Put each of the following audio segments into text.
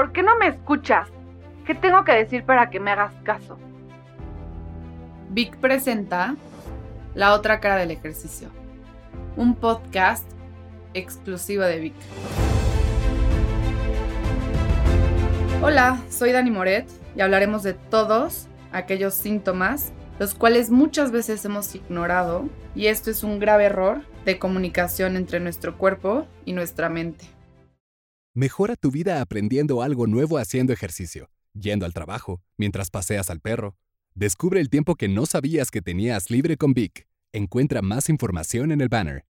¿Por qué no me escuchas? ¿Qué tengo que decir para que me hagas caso? Vic presenta La otra cara del ejercicio, un podcast exclusivo de Vic. Hola, soy Dani Moret y hablaremos de todos aquellos síntomas los cuales muchas veces hemos ignorado y esto es un grave error de comunicación entre nuestro cuerpo y nuestra mente. Mejora tu vida aprendiendo algo nuevo haciendo ejercicio, yendo al trabajo, mientras paseas al perro. Descubre el tiempo que no sabías que tenías libre con Vic. Encuentra más información en el banner.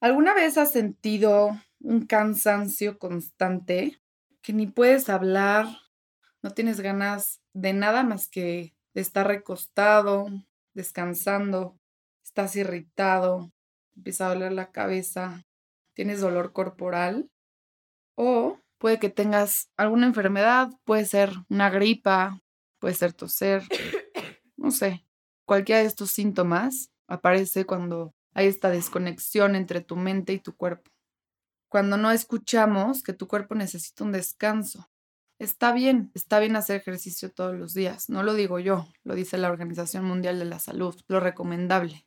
¿Alguna vez has sentido un cansancio constante que ni puedes hablar, no tienes ganas de nada más que estar recostado, descansando, estás irritado, empieza a doler la cabeza, tienes dolor corporal? O puede que tengas alguna enfermedad, puede ser una gripa, puede ser toser, no sé. Cualquiera de estos síntomas aparece cuando hay esta desconexión entre tu mente y tu cuerpo. Cuando no escuchamos que tu cuerpo necesita un descanso. Está bien, está bien hacer ejercicio todos los días. No lo digo yo, lo dice la Organización Mundial de la Salud, lo recomendable.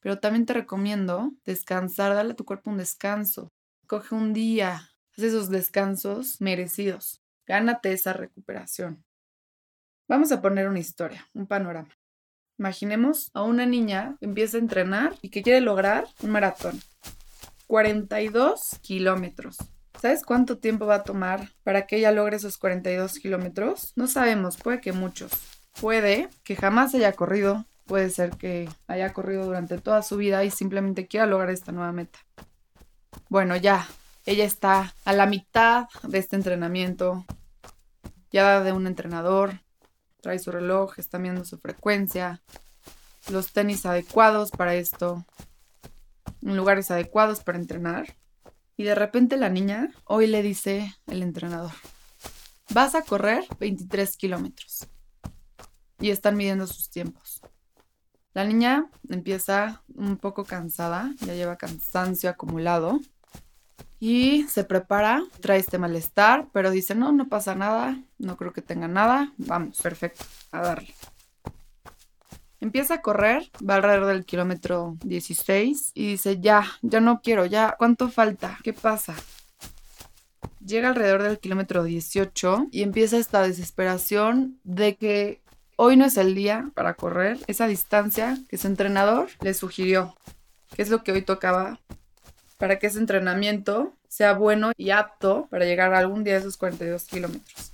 Pero también te recomiendo descansar, dale a tu cuerpo un descanso. Coge un día, Haz esos descansos merecidos. Gánate esa recuperación. Vamos a poner una historia, un panorama. Imaginemos a una niña que empieza a entrenar y que quiere lograr un maratón. 42 kilómetros. ¿Sabes cuánto tiempo va a tomar para que ella logre esos 42 kilómetros? No sabemos, puede que muchos. Puede que jamás haya corrido, puede ser que haya corrido durante toda su vida y simplemente quiera lograr esta nueva meta. Bueno, ya, ella está a la mitad de este entrenamiento, ya de un entrenador, trae su reloj, está viendo su frecuencia, los tenis adecuados para esto, lugares adecuados para entrenar. Y de repente la niña hoy le dice el entrenador, vas a correr 23 kilómetros. Y están midiendo sus tiempos. La niña empieza un poco cansada, ya lleva cansancio acumulado y se prepara, trae este malestar, pero dice, no, no pasa nada, no creo que tenga nada, vamos, perfecto, a darle. Empieza a correr, va alrededor del kilómetro 16 y dice, ya, ya no quiero, ya, ¿cuánto falta? ¿Qué pasa? Llega alrededor del kilómetro 18 y empieza esta desesperación de que hoy no es el día para correr esa distancia que su entrenador le sugirió, que es lo que hoy tocaba para que ese entrenamiento sea bueno y apto para llegar algún día a esos 42 kilómetros.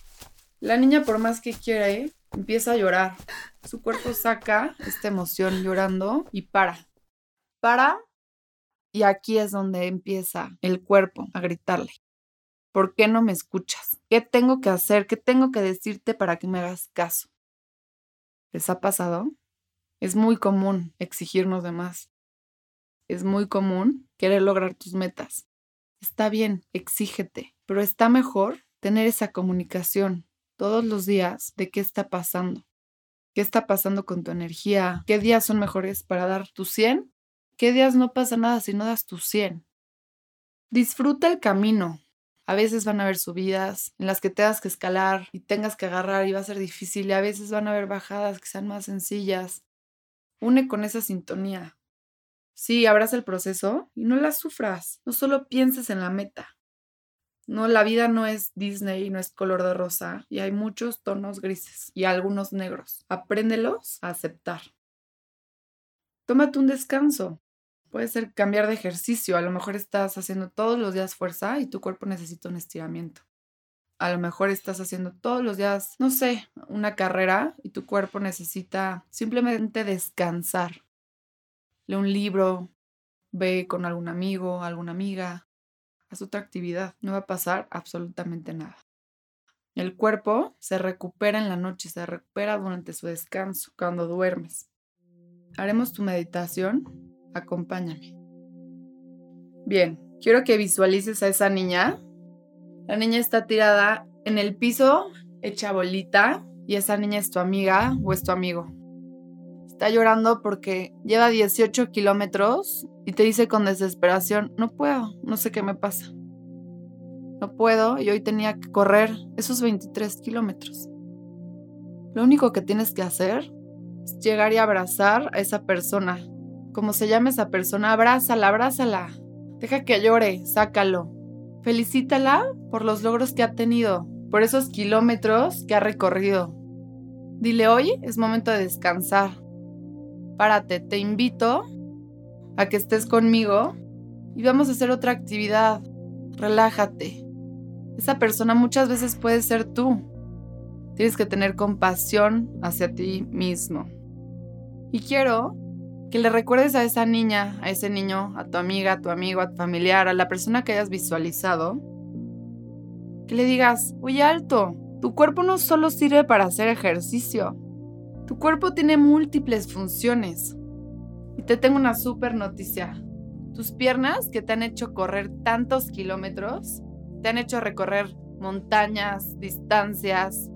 La niña, por más que quiera, empieza a llorar. Su cuerpo saca esta emoción llorando y para. Para. Y aquí es donde empieza el cuerpo a gritarle. ¿Por qué no me escuchas? ¿Qué tengo que hacer? ¿Qué tengo que decirte para que me hagas caso? ¿Les ha pasado? Es muy común exigirnos de más es muy común querer lograr tus metas. Está bien, exígete, pero está mejor tener esa comunicación todos los días de qué está pasando. ¿Qué está pasando con tu energía? ¿Qué días son mejores para dar tu 100? ¿Qué días no pasa nada si no das tu 100? Disfruta el camino. A veces van a haber subidas en las que tengas que escalar y tengas que agarrar y va a ser difícil y a veces van a haber bajadas que sean más sencillas. Une con esa sintonía. Sí, abraza el proceso y no la sufras. No solo pienses en la meta. No, la vida no es Disney, no es color de rosa y hay muchos tonos grises y algunos negros. Apréndelos a aceptar. Tómate un descanso. Puede ser cambiar de ejercicio. A lo mejor estás haciendo todos los días fuerza y tu cuerpo necesita un estiramiento. A lo mejor estás haciendo todos los días, no sé, una carrera y tu cuerpo necesita simplemente descansar lee un libro, ve con algún amigo, alguna amiga, haz otra actividad, no va a pasar absolutamente nada. El cuerpo se recupera en la noche, se recupera durante su descanso, cuando duermes. Haremos tu meditación, acompáñame. Bien, quiero que visualices a esa niña. La niña está tirada en el piso, hecha bolita, y esa niña es tu amiga o es tu amigo. Está llorando porque lleva 18 kilómetros y te dice con desesperación, no puedo, no sé qué me pasa. No puedo y hoy tenía que correr esos 23 kilómetros. Lo único que tienes que hacer es llegar y abrazar a esa persona. Como se llama esa persona, abrázala, abrázala. Deja que llore, sácalo. Felicítala por los logros que ha tenido, por esos kilómetros que ha recorrido. Dile hoy es momento de descansar. Párate, te invito a que estés conmigo y vamos a hacer otra actividad. Relájate. Esa persona muchas veces puede ser tú. Tienes que tener compasión hacia ti mismo. Y quiero que le recuerdes a esa niña, a ese niño, a tu amiga, a tu amigo, a tu familiar, a la persona que hayas visualizado, que le digas, oye alto, tu cuerpo no solo sirve para hacer ejercicio, tu cuerpo tiene múltiples funciones. Y te tengo una súper noticia. Tus piernas que te han hecho correr tantos kilómetros, te han hecho recorrer montañas, distancias,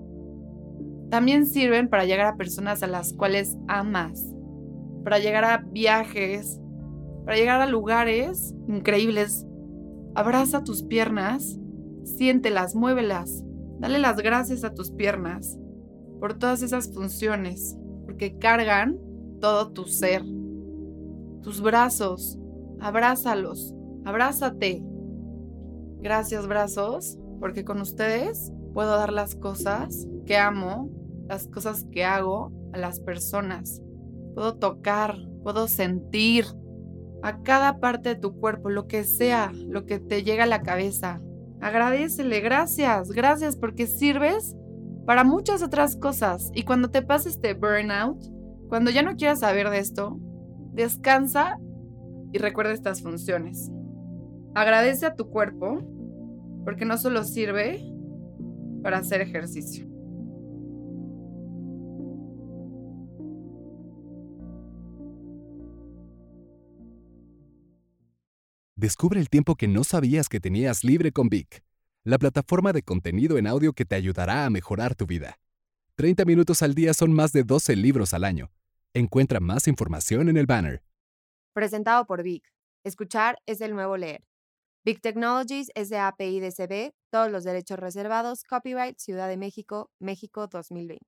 también sirven para llegar a personas a las cuales amas, para llegar a viajes, para llegar a lugares increíbles. Abraza tus piernas, siéntelas, muévelas, dale las gracias a tus piernas por todas esas funciones, porque cargan todo tu ser. Tus brazos, abrázalos, abrázate. Gracias brazos, porque con ustedes puedo dar las cosas que amo, las cosas que hago a las personas. Puedo tocar, puedo sentir a cada parte de tu cuerpo, lo que sea, lo que te llega a la cabeza. Agradecele, gracias, gracias porque sirves para muchas otras cosas. Y cuando te pase este burnout, cuando ya no quieras saber de esto, descansa y recuerda estas funciones. Agradece a tu cuerpo porque no solo sirve para hacer ejercicio. Descubre el tiempo que no sabías que tenías libre con Vic, la plataforma de contenido en audio que te ayudará a mejorar tu vida. 30 minutos al día son más de 12 libros al año. Encuentra más información en el banner. Presentado por Vic. Escuchar es el nuevo leer. Big Technologies es de API DCB, todos los derechos reservados, copyright Ciudad de México, México 2020.